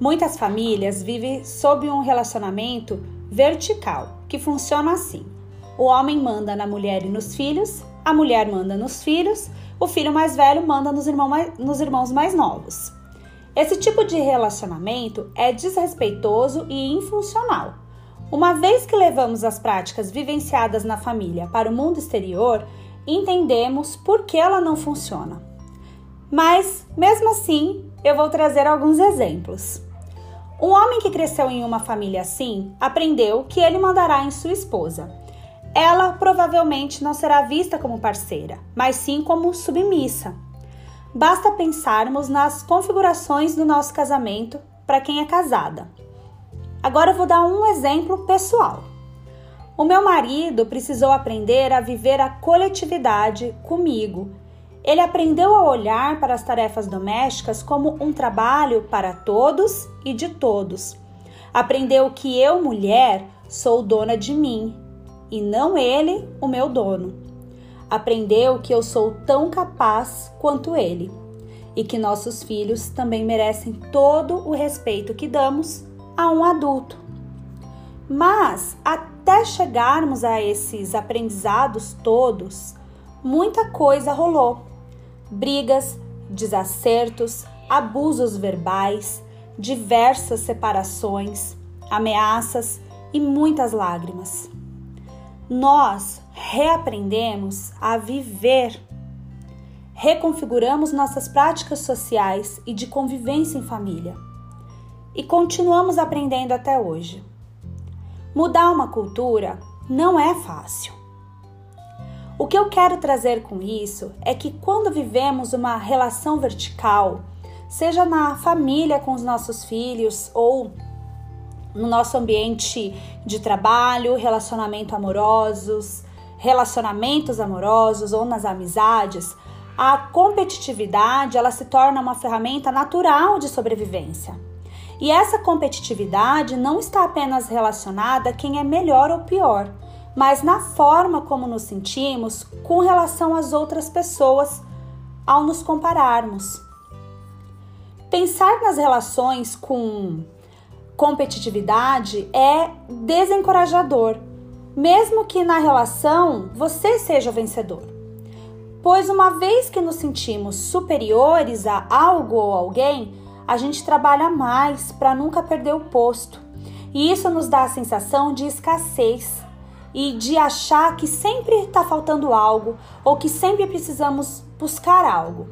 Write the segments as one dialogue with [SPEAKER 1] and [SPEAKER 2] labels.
[SPEAKER 1] Muitas famílias vivem sob um relacionamento vertical, que funciona assim: o homem manda na mulher e nos filhos, a mulher manda nos filhos, o filho mais velho manda nos, irmão mais, nos irmãos mais novos. Esse tipo de relacionamento é desrespeitoso e infuncional. Uma vez que levamos as práticas vivenciadas na família para o mundo exterior, entendemos por que ela não funciona. Mas, mesmo assim, eu vou trazer alguns exemplos. Um homem que cresceu em uma família assim aprendeu que ele mandará em sua esposa. Ela provavelmente não será vista como parceira, mas sim como submissa. Basta pensarmos nas configurações do nosso casamento para quem é casada. Agora eu vou dar um exemplo pessoal. O meu marido precisou aprender a viver a coletividade comigo. Ele aprendeu a olhar para as tarefas domésticas como um trabalho para todos e de todos. Aprendeu que eu, mulher, sou dona de mim e não ele, o meu dono. Aprendeu que eu sou tão capaz quanto ele e que nossos filhos também merecem todo o respeito que damos a um adulto. Mas até chegarmos a esses aprendizados todos, muita coisa rolou. Brigas, desacertos, abusos verbais, diversas separações, ameaças e muitas lágrimas. Nós reaprendemos a viver, reconfiguramos nossas práticas sociais e de convivência em família e continuamos aprendendo até hoje. Mudar uma cultura não é fácil. O que eu quero trazer com isso é que quando vivemos uma relação vertical, seja na família com os nossos filhos ou no nosso ambiente de trabalho, relacionamento amorosos, relacionamentos amorosos ou nas amizades, a competitividade ela se torna uma ferramenta natural de sobrevivência. E essa competitividade não está apenas relacionada a quem é melhor ou pior, mas na forma como nos sentimos com relação às outras pessoas ao nos compararmos. Pensar nas relações com competitividade é desencorajador, mesmo que na relação você seja o vencedor. Pois uma vez que nos sentimos superiores a algo ou alguém, a gente trabalha mais para nunca perder o posto. E isso nos dá a sensação de escassez e de achar que sempre está faltando algo ou que sempre precisamos buscar algo.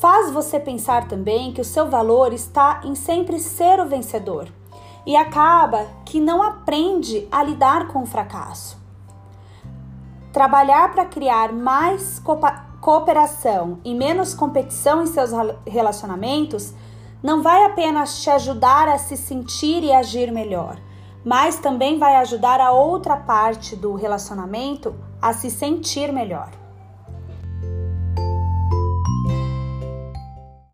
[SPEAKER 1] Faz você pensar também que o seu valor está em sempre ser o vencedor e acaba que não aprende a lidar com o fracasso. Trabalhar para criar mais cooperação e menos competição em seus relacionamentos não vai apenas te ajudar a se sentir e agir melhor, mas também vai ajudar a outra parte do relacionamento a se sentir melhor.